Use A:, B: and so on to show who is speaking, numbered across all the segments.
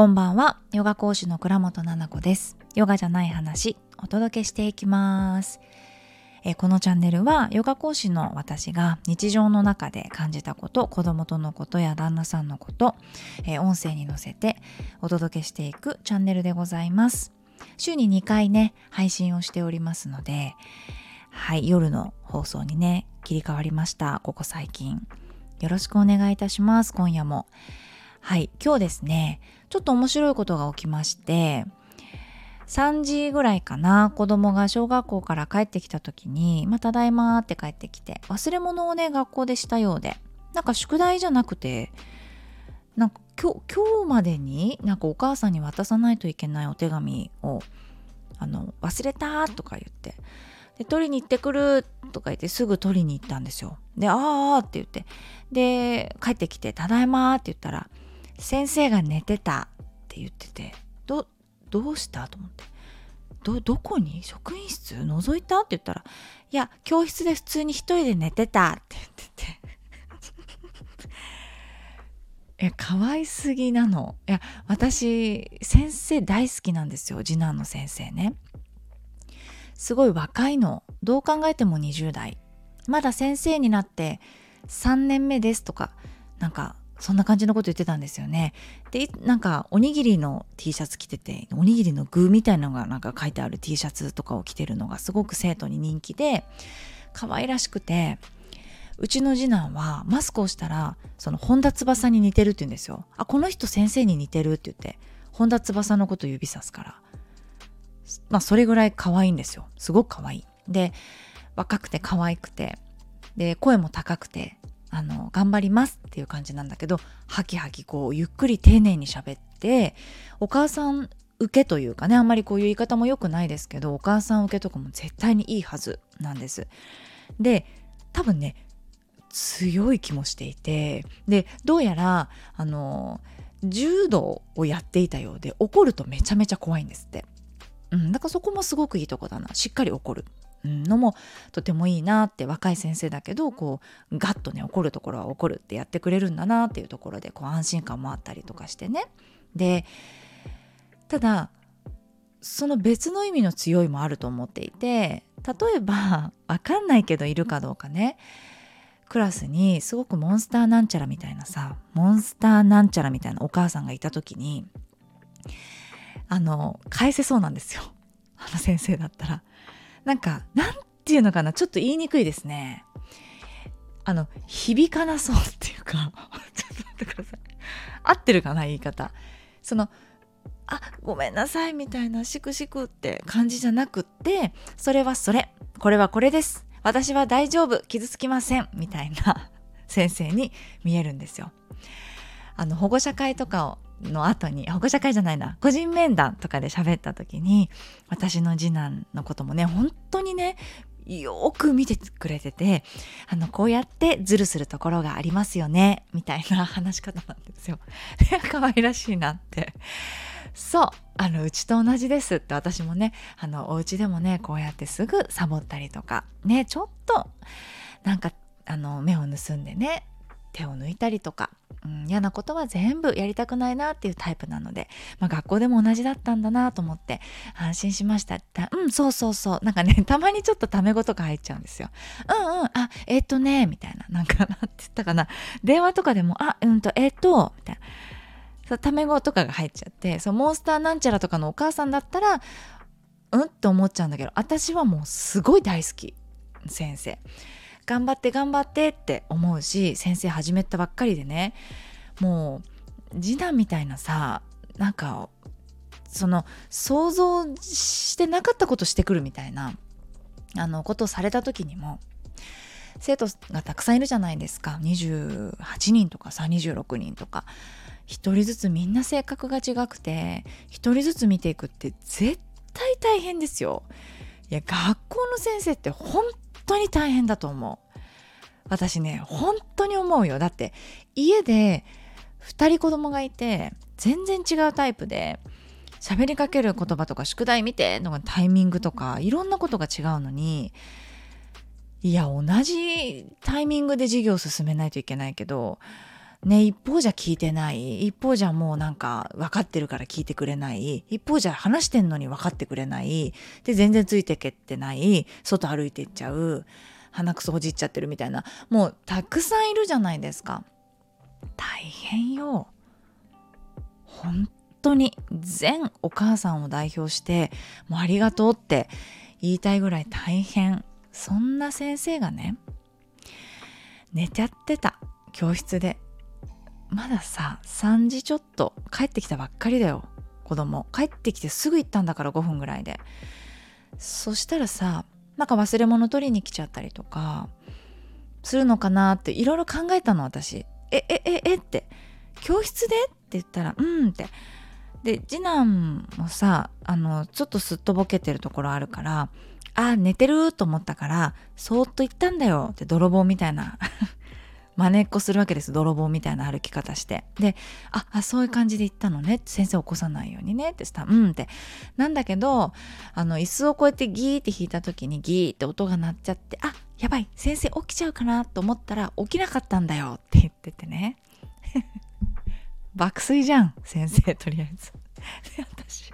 A: こんばんは。ヨガ講師の倉本奈々子です。ヨガじゃない話お届けしていきます。えこのチャンネルはヨガ講師の私が日常の中で感じたこと子供とのことや旦那さんのこと、え音声に乗せてお届けしていくチャンネルでございます。週に2回ね配信をしておりますのではい夜の放送にね切り替わりました。ここ最近。よろしくお願いいたします。今夜も。はい今日ですねちょっと面白いことが起きまして3時ぐらいかな子供が小学校から帰ってきた時に「まあ、ただいま」って帰ってきて忘れ物をね学校でしたようでなんか宿題じゃなくてなんか今日今日までになんかお母さんに渡さないといけないお手紙をあの忘れたとか言ってで取りに行ってくるとか言ってすぐ取りに行ったんですよ。で、ああって言って。で、帰ってきて、ただいまって言ったら、先生が寝てたって言ってて、ど、どうしたと思って。ど、どこに？職員室覗いたって言ったら、いや、教室で普通に一人で寝てたって言ってて。え、可愛すぎなの。いや、私、先生大好きなんですよ。次男の先生ね。すごい若いのどう考えても20代まだ先生になって3年目ですとかなんかそんな感じのこと言ってたんですよね。でなんかおにぎりの T シャツ着てておにぎりの具みたいなのがなんか書いてある T シャツとかを着てるのがすごく生徒に人気で可愛らしくてうちの次男はマスクをしたらその本田翼に似てるって言うんですよ。あこの人先生に似てるって言って本田翼のこと指さすから。まあそれぐらい可愛いんですよ。すごく可愛い。で若くて可愛くて。で声も高くて。あの頑張りますっていう感じなんだけどハキハキこうゆっくり丁寧に喋ってお母さん受けというかねあんまりこういう言い方も良くないですけどお母さん受けとかも絶対にいいはずなんです。で多分ね強い気もしていてでどうやらあの柔道をやっていたようで怒るとめちゃめちゃ怖いんですって。うん、だからそこもすごくいいとこだな。しっかり怒る。のもとてもいいなって若い先生だけどこうガッとね怒るところは怒るってやってくれるんだなっていうところでこう安心感もあったりとかしてね。でただその別の意味の強いもあると思っていて例えば 分かんないけどいるかどうかね。クラスにすごくモンスターなんちゃらみたいなさモンスターなんちゃらみたいなお母さんがいた時にあの返せそうなんですよ。あの先生だったらなんかなんていうのかなちょっと言いにくいですね。あの響かなそうっていうか ちょっと待ってください。合ってるかな言い方。そのあごめんなさいみたいなしくしくって感じじゃなくってそれはそれ。これはこれです。私は大丈夫。傷つきません。みたいな先生に見えるんですよ。あの保護者会とかをの後に保護者会じゃないな個人面談とかで喋った時に私の次男のこともね本当にねよく見てくれててあのこうやってズルするところがありますよねみたいな話し方なんですよ。可愛らしいなってそうあのうちと同じですって私もねあのお家でもねこうやってすぐサボったりとかねちょっとなんかあの目を盗んでね手を抜いたりとか、うん、嫌なことは全部やりたくないなっていうタイプなので、まあ、学校でも同じだったんだなと思って安心しました。うんそうそうそう。なんかね たまにちょっとタメ語とか入っちゃうんですよ。うんうん。あえっ、ー、とねみたいな。なんかなんて言ったかな。電話とかでもあうんとえっ、ー、とみたいな。タメ語とかが入っちゃってそうモンスターなんちゃらとかのお母さんだったらうんって思っちゃうんだけど私はもうすごい大好き。先生。頑張って頑張ってって思うし先生始めたばっかりでね。もう次男みたいなさなんかその想像してなかったことしてくるみたいなあのことをされた時にも生徒がたくさんいるじゃないですか。28人とかさ26人とか。1人ずつみんな性格が違くて1人ずつ見ていくって絶対大変ですよ。いや学校の先生って本当に大変だと思う。私ね、本当に思うよ。だって家で2人子供がいて全然違うタイプで喋りかける言葉とか宿題見てのタイミングとかいろんなことが違うのにいや同じタイミングで授業を進めないといけないけどね一方じゃ聞いてない。一方じゃもうなんか分かってるから聞いてくれない。一方じゃ話してんのに分かってくれない。で全然ついてけってない。外歩いていっちゃう。鼻くそほじっちゃってるみたいな。もうたくさんいるじゃないですか。大変よ。本当に。全お母さんを代表してもうありがとうって言いたいぐらい大変。そんな先生がね寝ちゃってた。教室で。まださ3時ちょっと帰ってきたばっかりだよ。子供。帰ってきてすぐ行ったんだから5分ぐらいで。そしたらさなんか忘れ物取りに来ちゃったりとかするのかなっていろいろ考えたの私。ええええって。教室でって言ったらうんって。で次男もさあのちょっとすっとぼけてるところあるからあ寝てると思ったからそーっと言ったんだよって泥棒みたいな。真似っこするわけです。泥棒みたいな歩き方して。でああそういう感じで言ったのね。先生起こさないようにねってした。うんって。なんだけどあの椅子をこうやってギーって引いた時にギーって音が鳴っちゃってあやばい。先生起きちゃうかなと思ったら起きなかったんだよ。って言っててね。爆睡じゃん。先生とりあえず。で私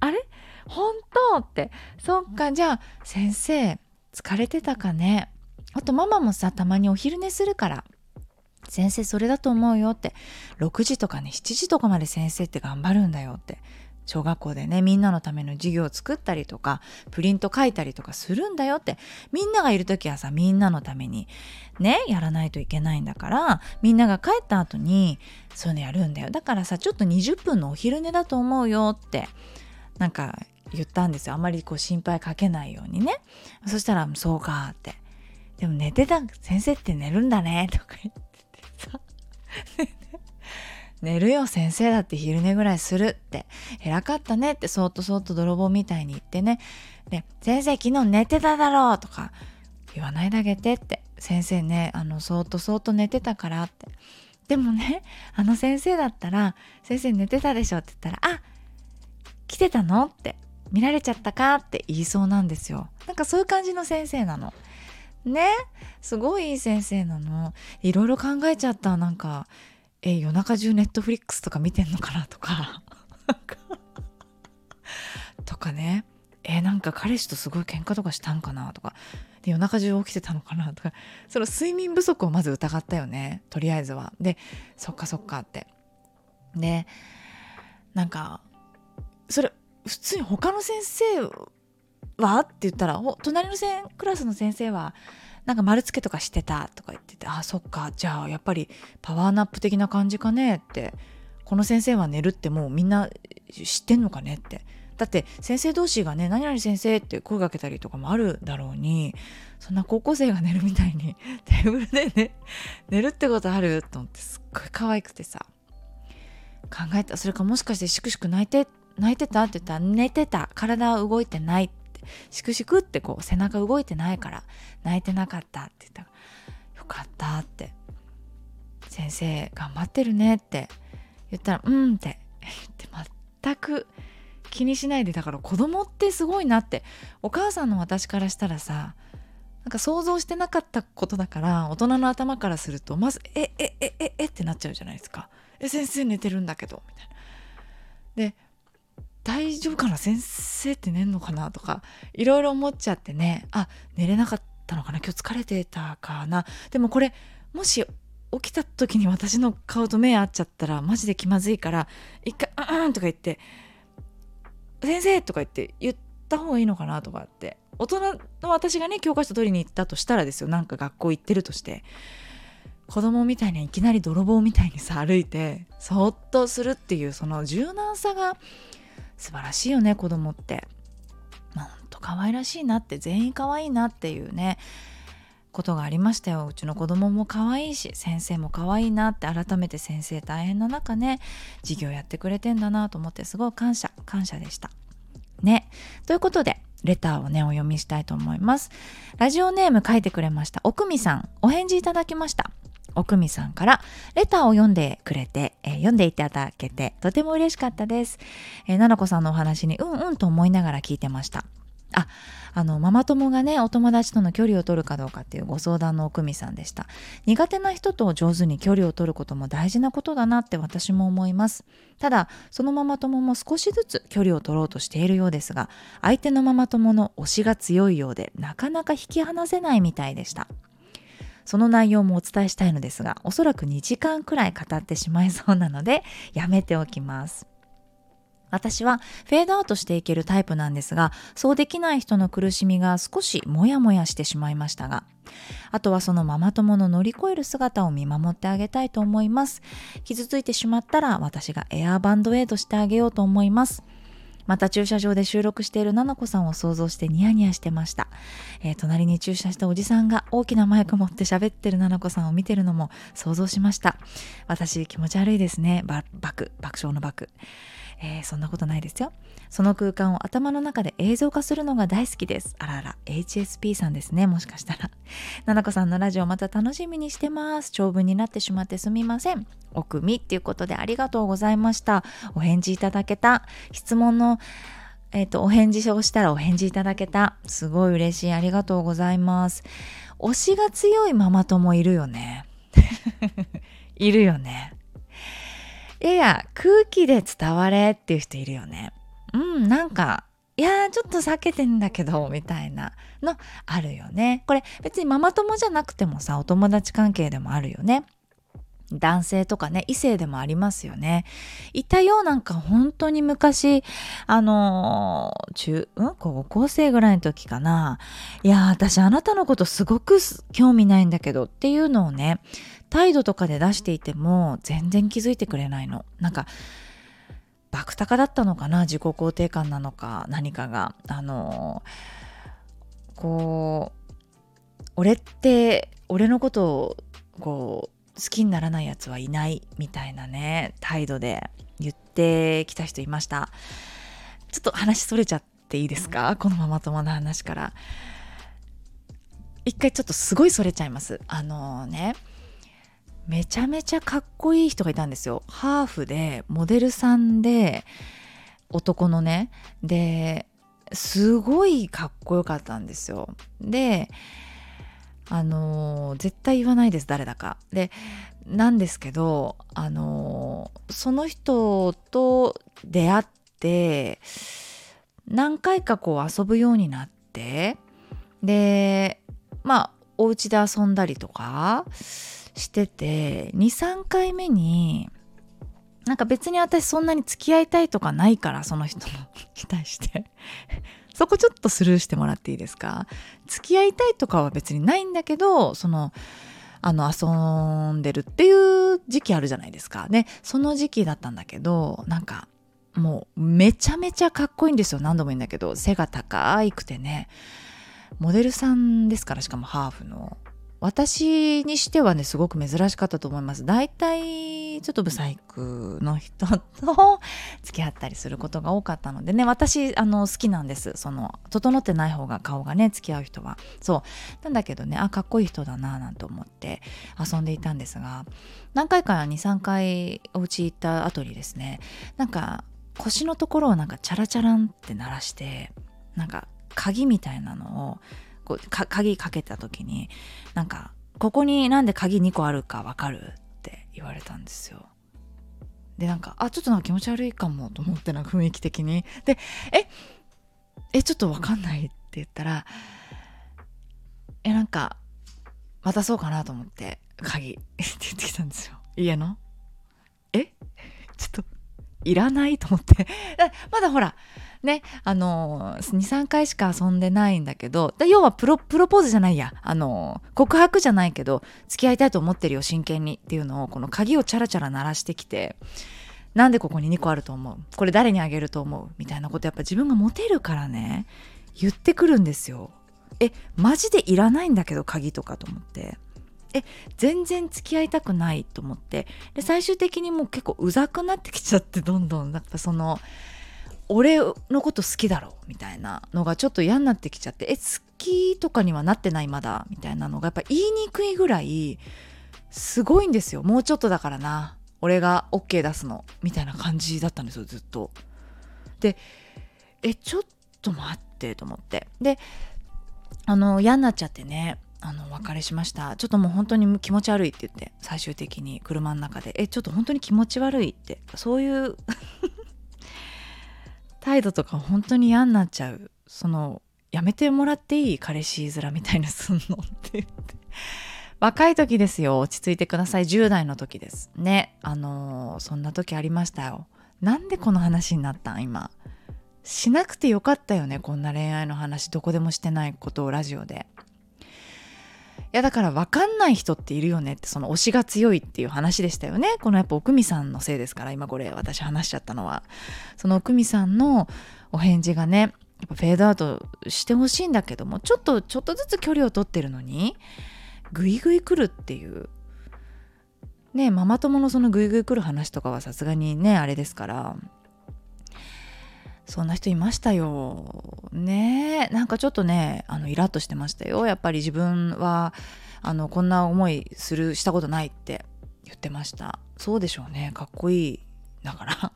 A: あれ？本当？って。そっかじゃあ先生疲れてたかね？あとママもさたまにお昼寝するから。先生それだと思うよって。6時とかね7時とかまで先生って頑張るんだよって。小学校でねみんなのための授業を作ったりとかプリント書いたりとかするんだよって。みんながいる時はさみんなのためにねやらないといけないんだからみんなが帰った後にそういうのやるんだよ。だからさちょっと20分のお昼寝だと思うよってなんか言ったんですよ。あまりこう心配かけないようにね。そしたら「そうか」って「でも寝てた先生って寝るんだね」とか言ってさ。寝るよ先生だって昼寝ぐらいするって。偉かったねってそっとそっと泥棒みたいに言ってね。で先生昨日寝てただろうとか言わないであげてって。先生ねあのそっとそっと寝てたからって。でもねあの先生だったら先生寝てたでしょって言ったらあ来てたのって見られちゃったかって言いそうなんですよ。なんかそういう感じの先生なの。ね。すごいいい先生なの。いろいろ考えちゃった。なんかえ夜中中ネットフリックスとか見てんのかなとか。とかね。えなんか彼氏とすごい喧嘩とかしたんかなとか。で夜中中起きてたのかなとか。その睡眠不足をまず疑ったよね。とりあえずは。でそっかそっかって。でなんかそれ普通に他の先生は？って言ったらお隣のクラスの先生は？なんか丸付けとかしてたとか言っててあそっか。じゃあやっぱりパワーナップ的な感じかね？ってこの先生は寝るってもうみんな知ってんのかね？って。だって先生同士がね「何々先生」って声かけたりとかもあるだろうにそんな高校生が寝るみたいにテーブルでね 寝るってことあると思ってすっごい可愛くてさ。考えた。それかもしかしてしくしく泣いて泣いてた？って言ったら寝てた。体は動いてないってしくしくってこう背中動いてないから泣いてなかったって言ったら「よかった」って「先生頑張ってるね」って言ったら「うん」って言って全く気にしないでだから子供ってすごいなってお母さんの私からしたらさなんか想像してなかったことだから大人の頭からするとまず「えええええってなっちゃうじゃないですか「え先生寝てるんだけど」みたいな。で大丈夫かな？先生って寝んのかな？とかいろいろ思っちゃってね。あ寝れなかったのかな？今日疲れてたかな？でもこれもし起きた時に私の顔と目合っちゃったらマジで気まずいから一回「うん」とか言って「先生」とか言って言った方がいいのかな？とかって。大人の私がね教科書取りに行ったとしたらですよ。なんか学校行ってるとして。子供みたいにいきなり泥棒みたいにさ歩いてそっとするっていうその柔軟さが素晴らしいよね子供って。まあ、ほんと可愛らしいなって全員可愛いなっていうねことがありましたよ。うちの子供も可愛いし先生も可愛いなって改めて先生大変な中ね授業やってくれてんだなと思ってすごい感謝感謝でした。ね。ということでレターをねお読みしたいと思います。ラジオネーム書いてくれました。奥美さんお返事いただきました。奥美さんからレターを読んでくれて、えー、読んでいただけてとても嬉しかったです。えー、ななこさんのお話にうんうんと思いながら聞いてました。あ、あのママ友がねお友達との距離を取るかどうかっていうご相談の奥美さんでした苦手な人と上手に距離を取ることも大事なことだなって私も思いますただそのママ友も少しずつ距離を取ろうとしているようですが相手のママ友の推しが強いようでなかなか引き離せないみたいでしたその内容もお伝えしたいのですがおそらく2時間くらい語ってしまいそうなのでやめておきます。私はフェードアウトしていけるタイプなんですがそうできない人の苦しみが少しモヤモヤしてしまいましたがあとはそのママ友の乗り越える姿を見守ってあげたいと思います。傷ついてしまったら私がエアーバンドエイドしてあげようと思います。また駐車場で収録しているななこさんを想像してニヤニヤしてました、えー、隣に駐車したおじさんが大きなマイク持って喋ってるななこさんを見てるのも想像しました。私気持ち悪いですね。バク爆笑の爆。えー、そんなことないですよ。その空間を頭の中で映像化するのが大好きです。あらあら HSP さんですねもしかしたら。ななこさんのラジオまた楽しみにしてます。長文になってしまってすみません。奥みっていうことでありがとうございました。お返事いただけた。質問のえっ、ー、とお返事をしたらお返事いただけた。すごい嬉しい。ありがとうございます。推しが強いママ友いるよね。いるよね。やや空気で伝われっていう人いるよね。うん、なんか、いやちょっと避けてんだけど、みたいなのあるよね。これ別にママ友じゃなくてもさ、お友達関係でもあるよね。男性とかね、異性でもありますよね。いたよ、なんか本当に昔、あの、中、うん高校生ぐらいの時かな。いや、私あなたのことすごく興味ないんだけどっていうのをね、態度とかで出していても全然気づいてくれないの。なんか爆高だったのかな？自己肯定感なのか？何かが。あのこう俺って俺のことをこう好きにならないやつはいないみたいなね態度で言ってきた人いました。ちょっと話それちゃっていいですか？このママ友の話から。一回ちょっとすごいそれちゃいます。あのね。めちゃめちゃかっこいい人がいたんですよ。ハーフでモデルさんで男のね。ですごいかっこよかったんですよ。であのー、絶対言わないです誰だか。でなんですけどあのー、その人と出会って何回かこう遊ぶようになってでまあお家で遊んだりとかしてて23回目になんか別に私そんなに付き合いたいとかないからその人に対 して。そこちょっとスルーしてもらっていいですか？付き合いたいとかは別にないんだけどそのあの遊んでるっていう時期あるじゃないですか。ねその時期だったんだけどなんかもうめちゃめちゃかっこいいんですよ。何度も言うんだけど背が高いくてね。モデルさんですからしかもハーフの。私にしてはねすごく珍しかったと思います。大体ちょっとブサイクの人と 付き合ったりすることが多かったのでね私あの好きなんです。その整ってない方が顔がね付き合う人は。そう。なんだけどねあかっこいい人だななんて思って遊んでいたんですが何回か23回お家行った後にですねなんか腰のところをなんかチャラチャランって鳴らしてなんか鍵みたいなのをこう鍵かけた時になんかここになんで鍵2個あるかわかるって言われたんですよ。でなんかあちょっとなんか気持ち悪いかもと思ってな雰囲気的に。でええちょっとわかんないって言ったらえなんか渡そうかなと思って鍵って言ってきたんですよ家の。え？ちょっといらないと思ってまだほらね、あの、2、3回しか遊んでないんだけど、要はプロ、プロポーズじゃないや、あの、告白じゃないけど、付き合いたいと思ってるよ、真剣にっていうのを、この鍵をチャラチャラ鳴らしてきて、なんでここに2個あると思う？これ誰にあげると思う？みたいなことやっぱ自分がモテるからね、言ってくるんですよ。え、マジでいらないんだけど、鍵とかと思って。え全然付き合いたくないと思って。で最終的にもう結構うざくなってきちゃってどんどん。やっぱその俺のこと好きだろみたいなのがちょっと嫌になってきちゃってえ好きとかにはなってないまだみたいなのがやっぱ言いにくいぐらいすごいんですよ。もうちょっとだからな。俺が OK 出すの。みたいな感じだったんですよずっと。でえちょっと待ってと思って。であの嫌になっちゃってね。あの別れしました。ちょっともう本当に気持ち悪いって言って最終的に車の中で。えちょっと本当に気持ち悪いって。そういう態度とか本当に嫌になっちゃう。そのやめてもらっていい彼氏面みたいなすんのって言って。若い時ですよ。落ち着いてください。10代の時です。ね。あのー、そんな時ありましたよ。なんでこの話になったん？今。しなくてよかったよね。こんな恋愛の話。どこでもしてないことをラジオで。やだから分かんない人っているよねってその推しが強いっていう話でしたよね。このやっぱ奥美さんのせいですから今これ私話しちゃったのは。その奥美さんのお返事がねやっぱフェードアウトしてほしいんだけどもちょっとちょっとずつ距離を取ってるのにグイグイ来るっていう。ねママ友のそのグイグイ来る話とかはさすがにねあれですから。そんな人いましたよ。ね。なんかちょっとねあのイラッとしてましたよ。やっぱり自分はあのこんな思いするしたことないって言ってました。そうでしょうね。かっこいい。だから。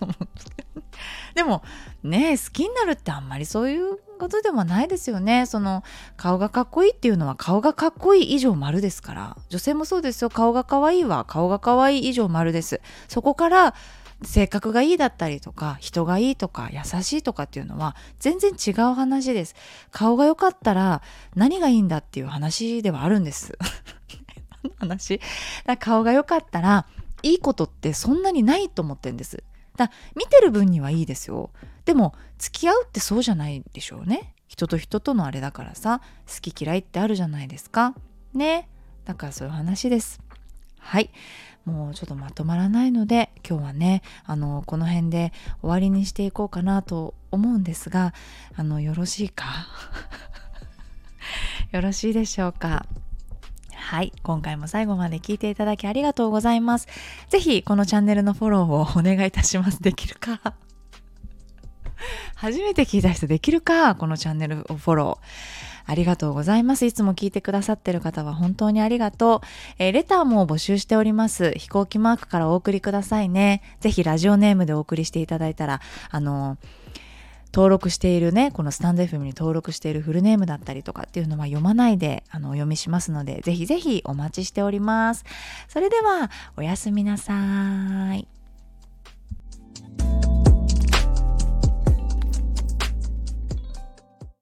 A: でもね好きになるってあんまりそういうことでもないですよね。その顔がかっこいいっていうのは顔がかっこいい以上丸ですから。女性もそうですよ。顔が可愛いいは顔が可愛い以上丸です。そこから性格がいいだったりとか人がいいとか優しいとかっていうのは全然違う話です。顔が良かったら何がいいんだっていう話ではあるんです。話？顔が良かったらいいことってそんなにないと思ってるんです。だ見てる分にはいいですよ。でも付き合うってそうじゃないでしょうね。人と人とのあれだからさ好き嫌いってあるじゃないですか。ね。だからそういう話です。はい。もうちょっとまとまらないので今日はねあのこの辺で終わりにしていこうかなと思うんですがあのよろしいか？よろしいでしょうか？はい今回も最後まで聞いていただきありがとうございます。是非このチャンネルのフォローをお願いいたします。できるか？初めて聞いた人できるかこのチャンネルをフォローありがとうございます。いつも聞いてくださってる方は本当にありがとう。えー、レターも募集しております。飛行機マークからお送りくださいね。ぜひラジオネームでお送りしていただいたら、あの登録しているね、このスタンド FM に登録しているフルネームだったりとかっていうのは読まないであのお読みしますので、ぜひぜひお待ちしております。それでは、おやすみなさい。